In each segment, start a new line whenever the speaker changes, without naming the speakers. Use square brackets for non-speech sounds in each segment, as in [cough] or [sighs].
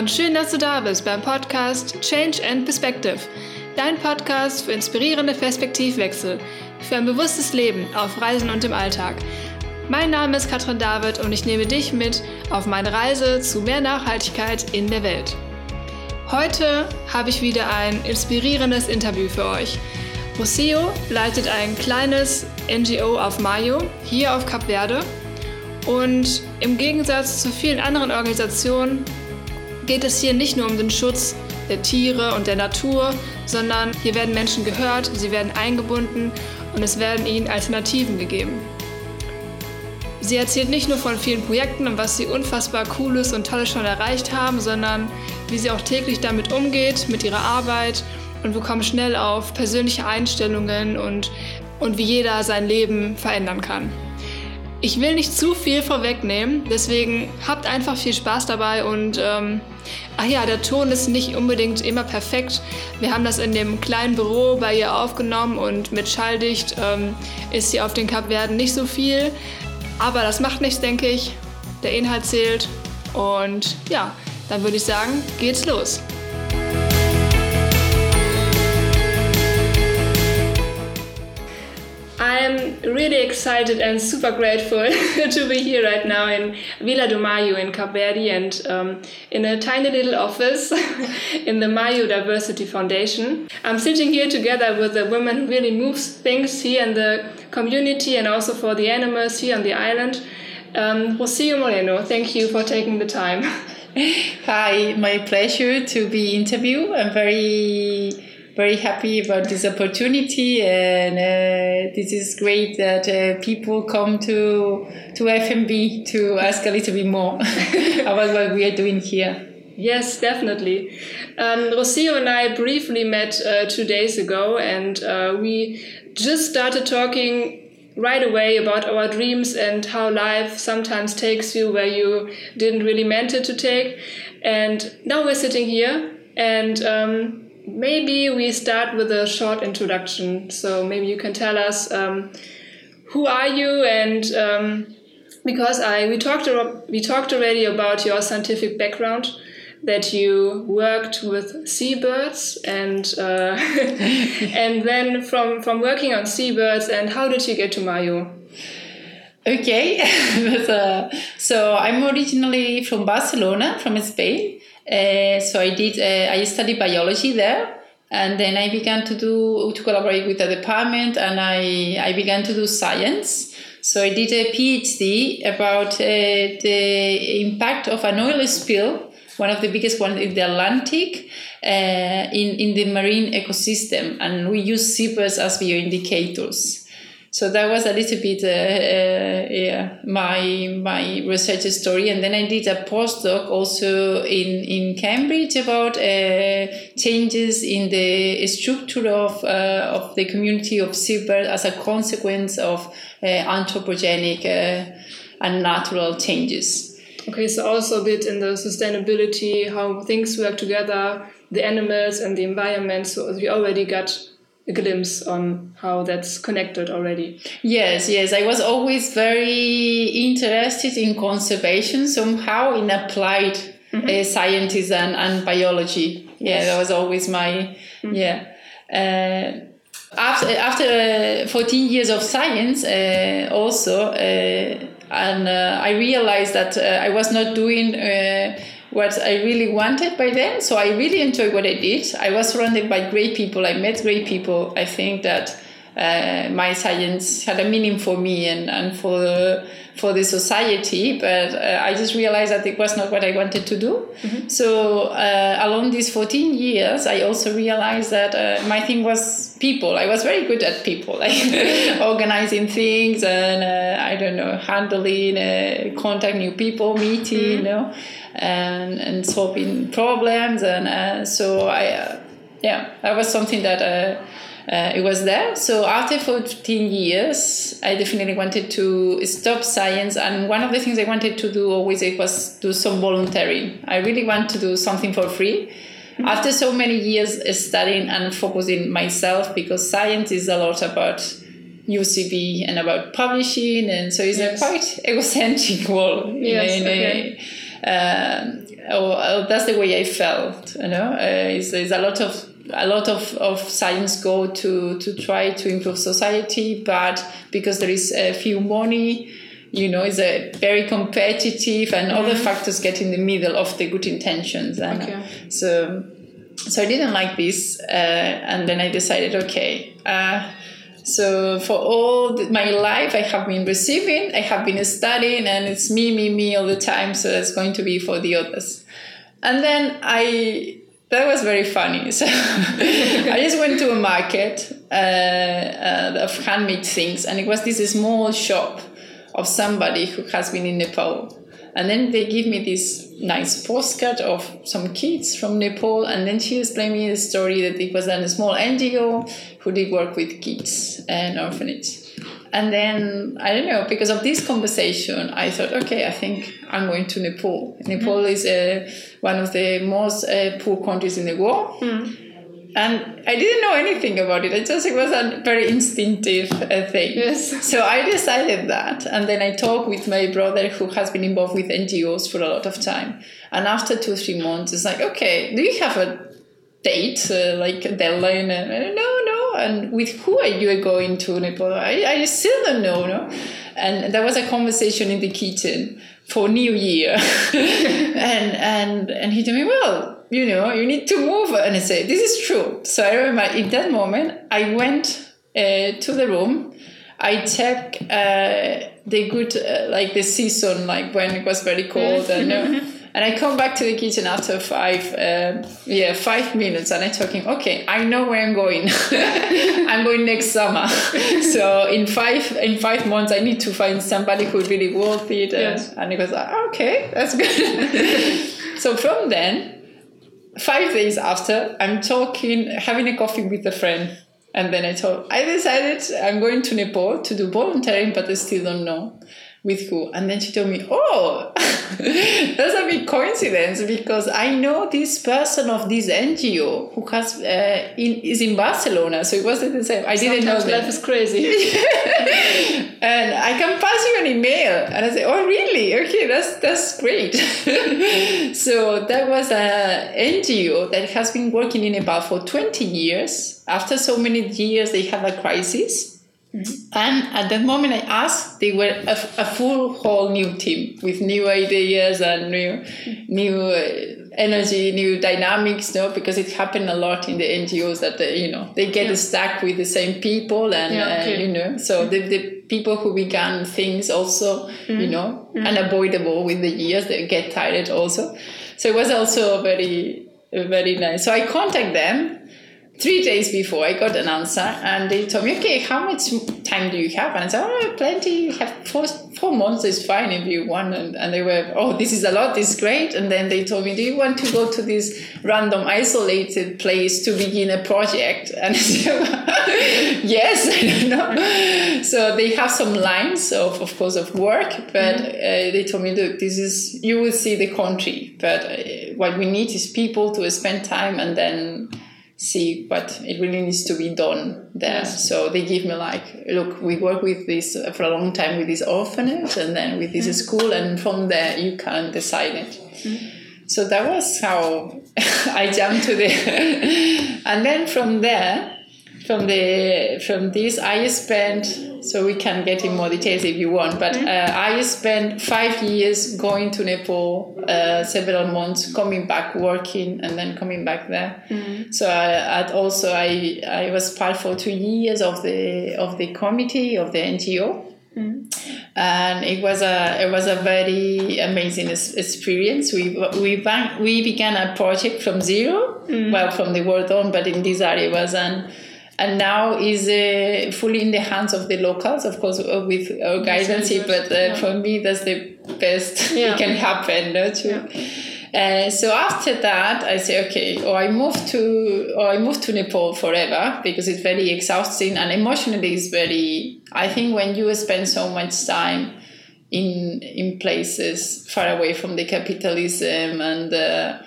und schön, dass du da bist beim Podcast Change and Perspective. Dein Podcast für inspirierende Perspektivwechsel, für ein bewusstes Leben auf Reisen und im Alltag. Mein Name ist Katrin David und ich nehme dich mit auf meine Reise zu mehr Nachhaltigkeit in der Welt. Heute habe ich wieder ein inspirierendes Interview für euch. Rocio leitet ein kleines NGO auf Mayo, hier auf Kap Verde. Und im Gegensatz zu vielen anderen Organisationen geht es hier nicht nur um den Schutz der Tiere und der Natur, sondern hier werden Menschen gehört, sie werden eingebunden und es werden ihnen Alternativen gegeben. Sie erzählt nicht nur von vielen Projekten und was sie unfassbar Cooles und Tolles schon erreicht haben, sondern wie sie auch täglich damit umgeht, mit ihrer Arbeit und wir kommen schnell auf persönliche Einstellungen und, und wie jeder sein Leben verändern kann. Ich will nicht zu viel vorwegnehmen, deswegen habt einfach viel Spaß dabei und ähm, ach ja, der Ton ist nicht unbedingt immer perfekt. Wir haben das in dem kleinen Büro bei ihr aufgenommen und mit Schalldicht ähm, ist sie auf den Kapverden nicht so viel, aber das macht nichts, denke ich. Der Inhalt zählt und ja, dann würde ich sagen, geht's los. I'm really excited and super grateful [laughs] to be here right now in Vila do Maio in Cape Verde and um, in a tiny little office [laughs] in the Maio Diversity Foundation. I'm sitting here together with a woman who really moves things here in the community and also for the animals here on the island. Um, Rocio Moreno, thank you for taking the time. [laughs]
Hi, my pleasure to be interviewed. I'm very very happy about this opportunity and uh, this is great that uh, people come to to FMB to ask a little bit more [laughs] about what we are doing here.
Yes, definitely. Um, Rocio and I briefly met uh, two days ago, and uh, we just started talking right away about our dreams and how life sometimes takes you where you didn't really meant it to take. And now we're sitting here, and um, maybe we start with a short introduction. So maybe you can tell us um, who are you and um, because I we talked we talked already about your scientific background that you worked with seabirds and uh, [laughs] and then from from working on seabirds and how did you get to Maio?
Okay, [laughs] uh, so I'm originally from Barcelona, from Spain, uh, so I did. Uh, I studied biology there, and then I began to do to collaborate with the department, and I I began to do science. So I did a PhD about uh, the impact of an oil spill, one of the biggest ones in the Atlantic, uh, in in the marine ecosystem, and we use seabirds as bioindicators so that was a little bit uh, uh, yeah, my my research story. And then i did a postdoc also in in cambridge about uh, changes in the structure of uh, of the community of seabirds as a consequence of uh, anthropogenic uh, and natural changes.
Okay so also a bit in the sustainability how things work together the animals and the environment. So we already got a glimpse on how that's connected already.
Yes, yes. I was always very interested in conservation somehow in applied mm-hmm. uh, sciences and, and biology. Yeah, that was always my, mm-hmm. yeah. Uh, after after uh, 14 years of science, uh, also, uh, and uh, I realized that I was not doing what I really wanted by then. So I really enjoyed what I did. I was surrounded by great people. I met great people. I think that uh, my science had a meaning for me and, and for the, for the society, but uh, I just realized that it was not what I wanted to do. Mm-hmm. So uh, along these 14 years, I also realized that uh, my thing was people. I was very good at people, like [laughs] organizing things and uh, I don't know, handling, uh, contact new people, meeting, mm-hmm. you know and and solving problems and uh, so I uh, yeah that was something that uh, uh it was there so after 14 years I definitely wanted to stop science and one of the things I wanted to do always it was do some volunteering I really want to do something for free after so many years studying and focusing myself because science is a lot about UCB and about publishing and so it's yes. a quite egocentric world
yes, in, a, okay.
Um, or, that's the way I felt. You know, uh, it's, it's a lot of a lot of, of science go to to try to improve society, but because there is a few money, you know, it's a very competitive, and mm-hmm. other factors get in the middle of the good intentions. And okay. so, so I didn't like this, uh, and then I decided, okay. Uh, so for all the, my life, I have been receiving, I have been studying, and it's me, me, me all the time. So it's going to be for the others. And then I that was very funny. [laughs] So I just went to a market uh, uh, of handmade things, and it was this small shop of somebody who has been in Nepal. And then they give me this nice postcard of some kids from Nepal, and then she explained me the story that it was a small NGO who did work with kids and orphanages. And then I don't know because of this conversation, I thought, okay, I think I'm going to Nepal. Nepal mm. is uh, one of the most uh, poor countries in the world. Mm. And I didn't know anything about it. It just it was a very instinctive uh, thing. Yes. So I decided that, and then I talked with my brother who has been involved with NGOs for a lot of time. And after two or three months, it's like, okay, do you have a date, uh, like a deadline? And no, and with who are you going to Nepal? I, I still don't know, no? And there was a conversation in the kitchen for New Year. [laughs] and, and, and he told me, well, you know, you need to move. And I said, this is true. So I remember in that moment, I went uh, to the room. I checked uh, the good, uh, like the season, like when it was very cold. and, uh, [laughs] And I come back to the kitchen after five, uh, yeah, five minutes, and I'm talking. Okay, I know where I'm going. [laughs] I'm going next summer. [laughs] so in five in five months, I need to find somebody who really worth it. And, yes. and he goes, oh, okay, that's good. [laughs] so from then, five days after, I'm talking, having a coffee with a friend. And then I told, I decided I'm going to Nepal to do volunteering, but I still don't know with who. And then she told me, Oh, [laughs] that's a big coincidence because I know this person of this NGO who has uh, in, is in Barcelona. So it wasn't the same. I didn't know that.
life is crazy. [laughs] [laughs]
and I can pass you an email. And I said, Oh, really? Okay, that's that's great. so that was a NGO that has been working in Nepal for 20 years. After so many years, they have a crisis. And at that moment, I asked, they were a, a, full whole new team with new ideas and new, new uh, energy, new dynamics. No, because it happened a lot in the NGOs that they, you know they get yeah. stuck with the same people, and yeah, okay. uh, you know, so the, the people who began things also, mm-hmm. you know, mm-hmm. unavoidable with the years, they get tired also. So it was also very, very nice. So I contact them three days before I got an answer and they told me, okay, how much time do you have? And I said, oh, plenty. You have four, four months is fine if you want. And, and they were, oh, this is a lot. This is great. And then they told me, do you want to go to this random isolated place to begin a project? [laughs] And I said, [laughs] yes, I don't know. So they have some lines of, of course, of work, but mm-hmm. uh, they told me, look, this is, you will see the country, but uh, what we need is people to spend time and then see what it really needs to be done there. So they give me like, look, we work with this for a long time with this orphanage and then with this mm. school, and from there you can decide it. Mm. So that was how [laughs] I jumped to the, [laughs] and then from there, from the from this I spent so we can get in more details if you want but mm-hmm. uh, I spent five years going to Nepal uh, several months coming back working and then coming back there mm-hmm. so I, I also I, I was part for two years of the of the committee of the NGO Mm. and it was a it was a very amazing experience. We we we began a project from zero, mm. well from the word on, but in this area was an and now is uh, fully in the hands of the locals, of course, uh, with our guidance. But uh, yeah. for me, that's the best [laughs] yeah. it can happen. Don't you? Yeah. Uh, so after that, I say, okay, or I move to, or I move to Nepal forever because it's very exhausting and emotionally it's very. I think when you spend so much time in in places far away from the capitalism and uh,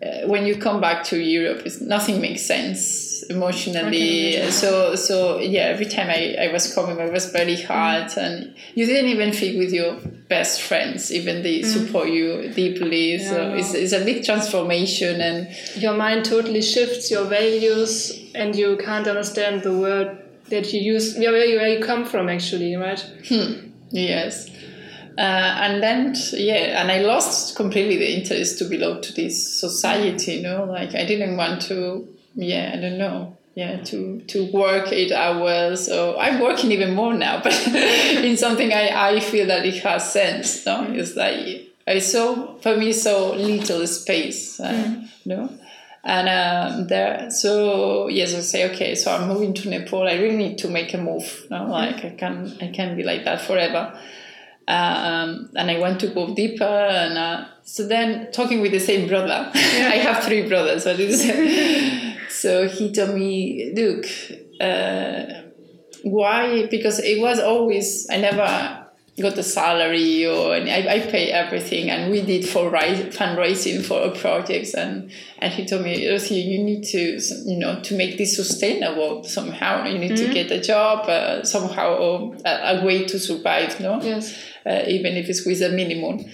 uh, when you come back to Europe, nothing makes sense emotionally. So so yeah, every time I, I was coming, I was very hard, mm. and you didn't even think with your best friends, even they mm. support you deeply. Yeah, so it's, it's a big transformation, and
your mind totally shifts your values, and you can't understand the word that you use where you, where you come from actually, right?
Hmm. Yes. Uh, and then yeah and i lost completely the interest to belong to this society you know like i didn't want to yeah i don't know yeah to to work eight hours So i'm working even more now [laughs] but in something i i feel that it has sense no mm. it's like i saw for me so little space uh, mm. know and um, there so yes i say okay so i'm moving to nepal i really need to make a move no? like mm. i can i can't be like that forever um, and I want to go deeper. And uh, so then talking with the same brother, [laughs] I have three brothers, but [laughs] so he told me, look, uh, why? Because it was always I never got a salary or I, I pay everything and we did for fundraising for projects and and he told me Rosie you need to you know to make this sustainable somehow you need mm-hmm. to get a job uh, somehow a, a, way to survive no
yes
uh, even if it's with a minimum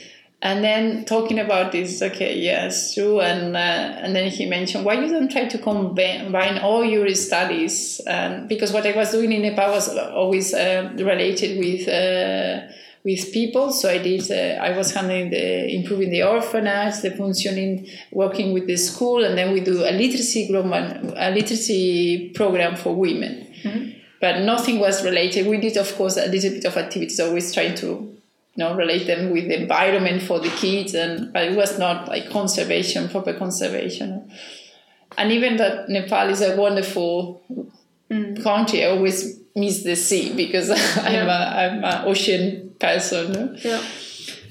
and then talking about this okay yes true. And uh, and then he mentioned why you don't try to combine all your studies? Um, because what i was doing in nepal was always uh, related with uh, with people. So i did uh, i was handling the improving the orphanage the functioning working with the school and then we do a literacy program a literacy program for women. Mm-hmm. but nothing was related. We did of course a little bit of activities always trying to you know, relate them with the environment for the kids, and but it was not like conservation, proper conservation. And even that Nepal is a wonderful mm. country, I always miss the sea because [laughs] I'm a I'm an ocean person.
Yeah.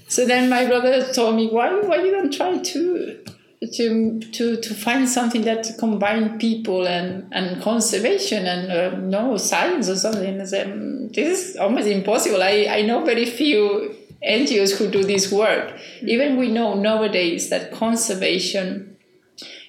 So then my brother told me, why why you don't try to to to to find something that combine people and and conservation and uh, no science or something. Mm, this is almost impossible. I I know very few NGOs who do this work. Mm-hmm. Even we know nowadays that conservation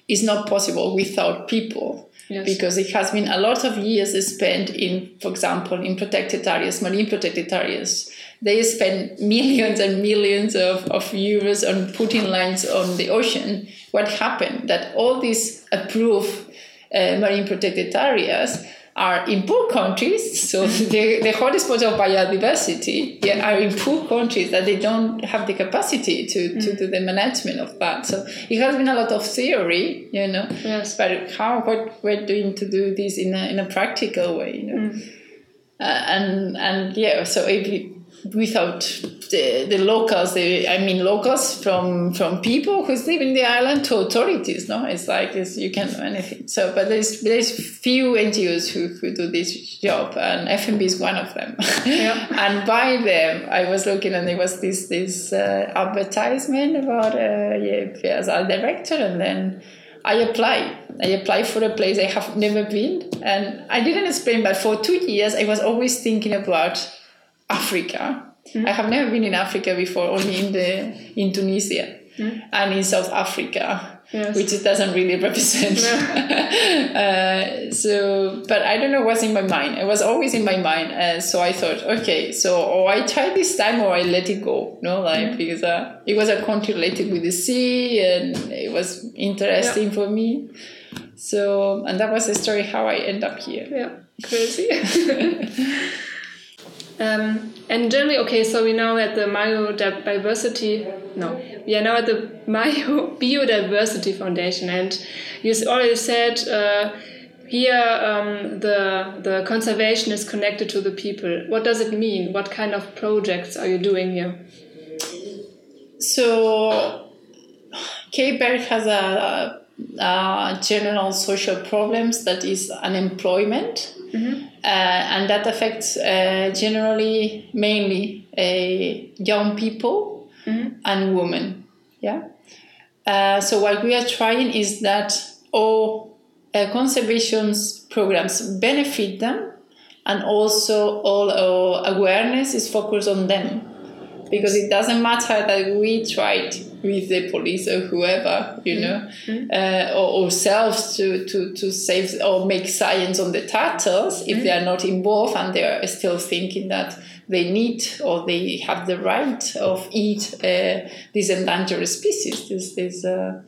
is not possible without people. Yes. Because it has been a lot of years spent in, for example, in protected areas, marine protected areas, they spend millions and millions of, of euros on putting lines on the ocean. What happened? That all these approved uh, marine protected areas are in poor countries, so [laughs] the, the hotspot of biodiversity yeah, are in poor countries that they don't have the capacity to, mm. to do the management of that. So it has been a lot of theory, you know,
yes.
but how what we're doing to do this in a, in a practical way, you know. Mm. Uh, and and yeah, so if without the, the locals the, i mean locals from from people who live in the island to authorities no it's like it's, you can do anything so but there's there's few ngos who, who do this job and fmb is one of them
yeah. [laughs]
and by them i was looking and there was this this uh, advertisement about uh, yeah, as a director and then I applied. I applied for a place I have never been, and I didn't explain. But for two years, I was always thinking about Africa. Mm-hmm. I have never been in Africa before, only in the in Tunisia mm-hmm. and in South Africa, yes. which it doesn't really represent. No. [laughs] uh, so, but I don't know what's in my mind. It was always in my mind, uh, so I thought, okay, so or I try this time or I let it go. No, like mm-hmm. because uh, it was a country related with the sea, and it was interesting yeah. for me. So, and that was the story how I end up here.
Yeah, crazy. [laughs] Um, and generally, okay, so we now at the biodiversity, no, we are now at the Maio [laughs] Biodiversity Foundation, and you already said uh, here um, the the conservation is connected to the people. What does it mean? What kind of projects are you doing here?
So, Cape Verde has a, a general social problems that is unemployment
Mm-hmm.
Uh, and that affects uh, generally mainly uh, young people
mm-hmm.
and women. Yeah. Uh, so what we are trying is that all uh, conservation programs benefit them, and also all our awareness is focused on them. Because it doesn't matter that we tried with the police or whoever, you know, mm-hmm. uh, or ourselves to, to, to save or make science on the turtles if mm-hmm. they are not involved and they are still thinking that they need or they have the right of eat uh, these endangered species. This, this, uh,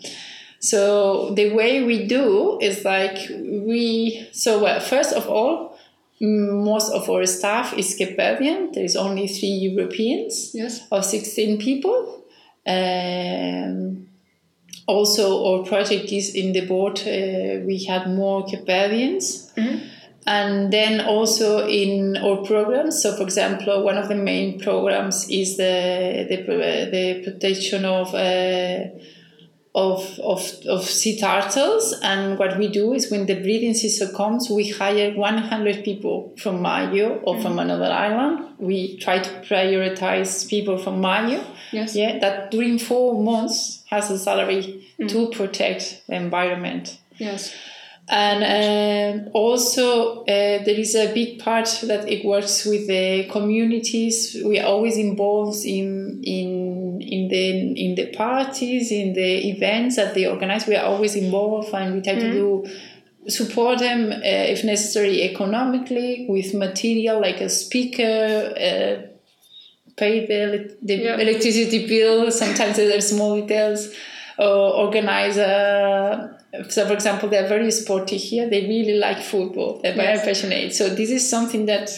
so the way we do is like we so well, first of all most of our staff is Cape Verdean. There is only three Europeans
yes.
or 16 people. Um, also, our project is in the board. Uh, we have more Cape Verdeans. Mm-hmm. And then also in our programs. So, for example, one of the main programs is the the, the protection of. Uh, of, of, of sea turtles. And what we do is when the breeding season comes, we hire 100 people from Maio or mm-hmm. from another island. We try to prioritize people from Maio.
Yes.
Yeah, that during four months has a salary mm-hmm. to protect the environment.
Yes.
And uh, also, uh, there is a big part that it works with the communities. We are always involved in in in the in the parties, in the events that they organize. We are always involved, and we try mm-hmm. to do support them uh, if necessary economically with material like a speaker. Uh, pay the, the yeah. electricity bill. Sometimes there are small details. Or organize a so for example they're very sporty here they really like football they're very yes. passionate so this is something that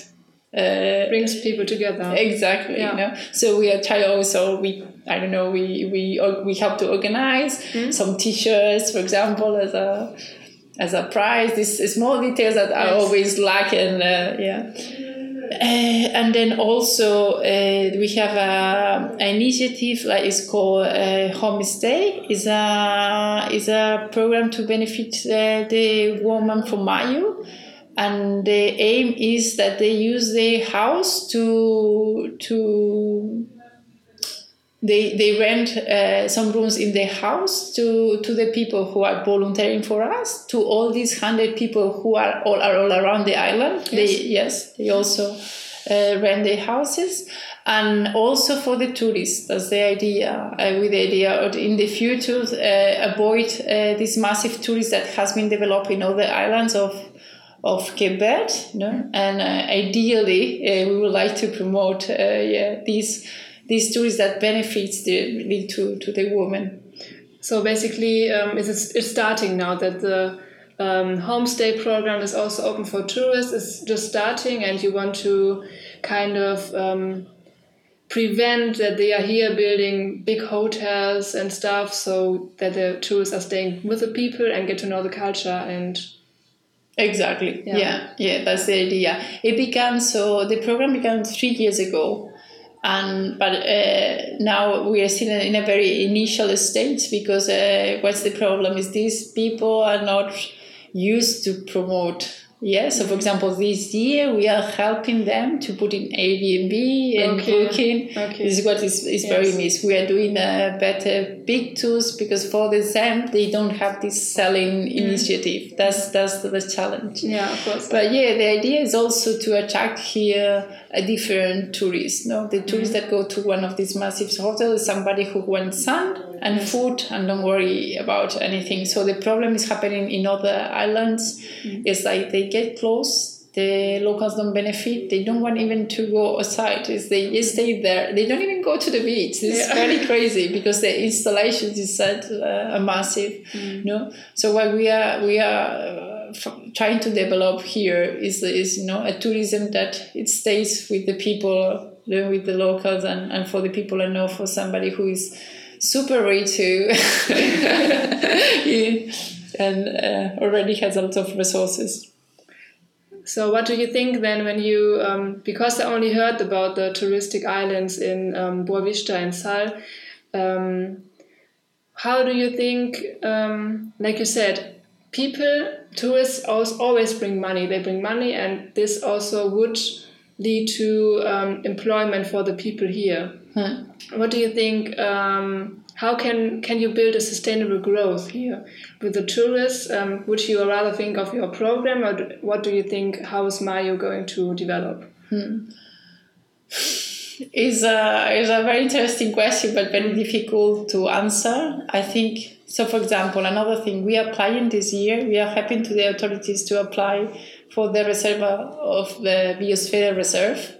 uh, brings people together
exactly yeah. you know so we are trying also we i don't know we we we help to organize mm-hmm. some t-shirts for example as a as a prize these small details that yes. are always lacking uh, yeah and then also uh, we have a, an initiative like it's called uh, Homestay. is a is a program to benefit the woman from Maio, and the aim is that they use the house to to they they rent uh, some rooms in their house to to the people who are volunteering for us to all these hundred people who are all are all around the island. Yes. They yes they also uh, rent their houses and also for the tourists. That's the idea. Uh, with the idea in the future uh, avoid uh, this massive tourist that has been developed in other islands of of Cape Verde, no? and uh, ideally we would like to promote yeah these these tools that benefits the, to, to the woman.
So basically, um, it's, it's starting now that the um, homestay program is also open for tourists. It's just starting, and you want to kind of um, prevent that they are here building big hotels and stuff, so that the tourists are staying with the people and get to know the culture and.
Exactly. Yeah. yeah, yeah, that's the idea. It began so the program began three years ago and but uh, now we are still in a very initial stage because uh, what's the problem is these people are not used to promote yeah, so for example, this year we are helping them to put in Airbnb and okay. booking. Okay. This is what is, is yes. very missed. We are doing a better big tools because for them they don't have this selling mm. initiative. That's that's the challenge.
Yeah, of course.
But yeah, the idea is also to attract here a different tourist. No, the tourists mm-hmm. that go to one of these massive hotels, is somebody who wants sun and food and don't worry about anything. So the problem is happening in other islands. Mm. It's like they get close, the locals don't benefit. They don't want even to go outside. Is they just stay there. They don't even go to the beach. It's yeah. very [laughs] crazy because the installations is such uh, a massive. Mm. No, so what we are we are. Uh, trying to develop here is is you know a tourism that it stays with the people with the locals and, and for the people I know for somebody who is super rich too [laughs] and uh, already has a lot of resources.
So, what do you think then when you, um, because I only heard about the touristic islands in um, Boa Vista and Sal, um, how do you think, um, like you said, people, tourists always bring money, they bring money, and this also would lead to um, employment for the people here. Hmm. What do you think? Um, how can can you build a sustainable growth here with the tourists? Um, would you rather think of your program, or what do you think? How is Maio going to develop? Hmm.
is a, is a very interesting question, but very difficult to answer. I think so. For example, another thing we are applying this year, we are helping to the authorities to apply for the reserve of the Biosphere Reserve.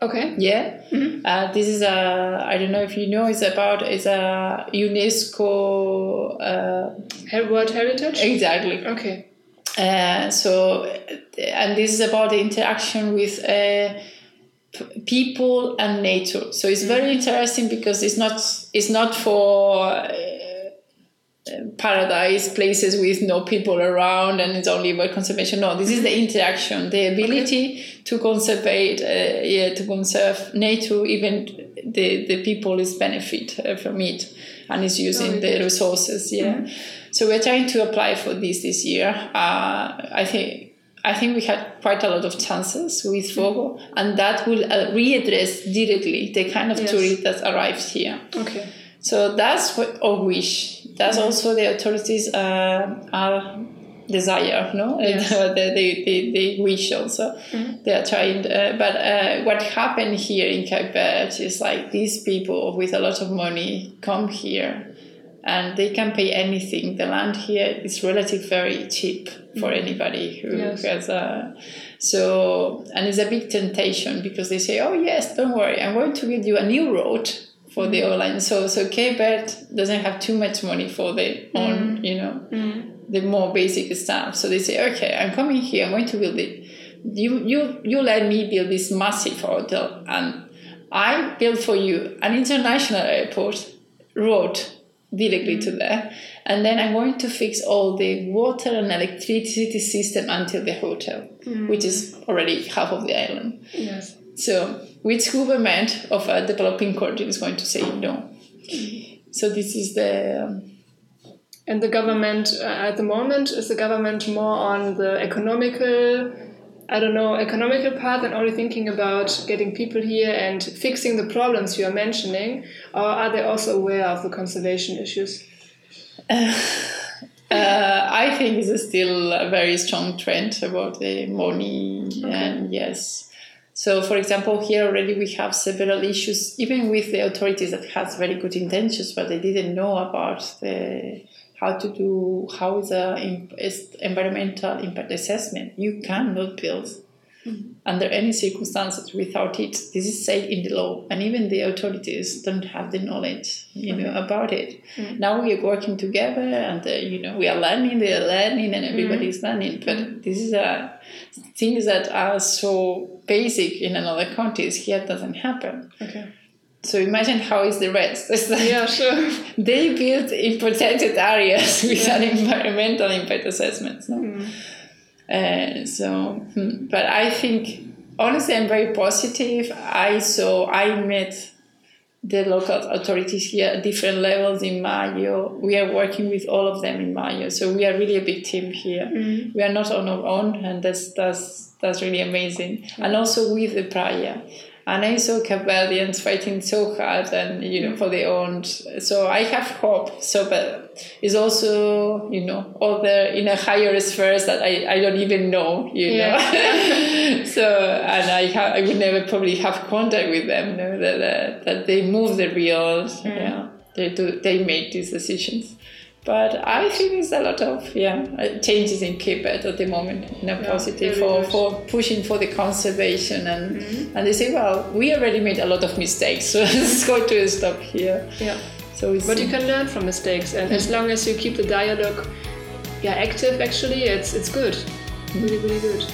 Okay.
Yeah, mm-hmm. uh, this is a. I don't know if you know. It's about. It's a UNESCO.
Uh, World Heritage.
Exactly.
Okay.
Uh, so, and this is about the interaction with uh, p- people and nature. So it's very mm-hmm. interesting because it's not it's not for uh, paradise places with no people around and it's only about conservation. No, this is the mm-hmm. interaction, the ability okay. to conserve, uh, yeah, to conserve nature. Even the the people is benefit uh, from it and is using oh, the resources. Yeah. Mm-hmm. So we're trying to apply for this this year. Uh, I think I think we had quite a lot of chances with FOGO, and that will uh, readdress directly the kind of yes. tourists that arrived here.
Okay.
So that's what our wish. That's mm-hmm. also the authorities uh, are desire, no? [laughs] Yes. they, they, they, they wish also. Mm-hmm. They are trying. Uh, but uh, what happened here in Cape Verde is like these people with a lot of money come here and they can pay anything. The land here is relatively very cheap for mm. anybody who yes. has a. So, and it's a big temptation because they say, oh, yes, don't worry, I'm going to build you a new road for mm. the airline. So, so Verde doesn't have too much money for the own, mm. you know, mm. the more basic stuff. So they say, okay, I'm coming here, I'm going to build it. You, you, you let me build this massive hotel and I build for you an international airport road directly to there. And then I'm going to fix all the water and electricity system until the hotel, mm. which is already half of the island.
Yes.
So, which government of a developing country is going to say no? So, this is the. Um,
and the government uh, at the moment is the government more on the economical I don't know, economical part and only thinking about getting people here and fixing the problems you are mentioning, or are they also aware of the conservation issues?
Uh, [sighs] uh, I think it's still a very strong trend about the money, okay. and yes. So, for example, here already we have several issues, even with the authorities that has very good intentions, but they didn't know about the how to do how is the environmental impact assessment. You cannot build mm-hmm. under any circumstances without it. This is said in the law, and even the authorities don't have the knowledge, you okay. know, about it. Mm-hmm. Now we are working together, and uh, you know, we are learning. They are learning, and everybody mm-hmm. is learning. But this is a things that are so basic in another countries. Here doesn't happen.
Okay.
So imagine how is the rest. [laughs]
Like yeah, sure. [laughs]
They build in protected areas [laughs] with yeah. environmental impact assessments. No? Uh, so, hmm. but I think honestly, I'm very positive. I saw I met the local authorities here at different levels in Maio. We are working with all of them in Maio, so we are really a big team here. Mm. We are not on our own, and that's that's that's really amazing. And also with the praia and I saw Cape fighting so hard and you know for their own. So I have hope. So, but it's also you know other in a higher spheres that I, I don't even know. You yeah. know. [laughs] so and I have I would never probably have contact with them. You know, that, that that they move the reels. Mm. Yeah, they do. They make these decisions. But I think there's a lot of yeah uh, changes in Cape at the moment in a yeah, positive for, for pushing for the conservation and mm-hmm. and they say well we already made a lot of mistakes so [laughs] let's go to stop here.
Yeah. So but you can learn from mistakes and as long as you keep the dialogue yeah active actually it's it's good really really good.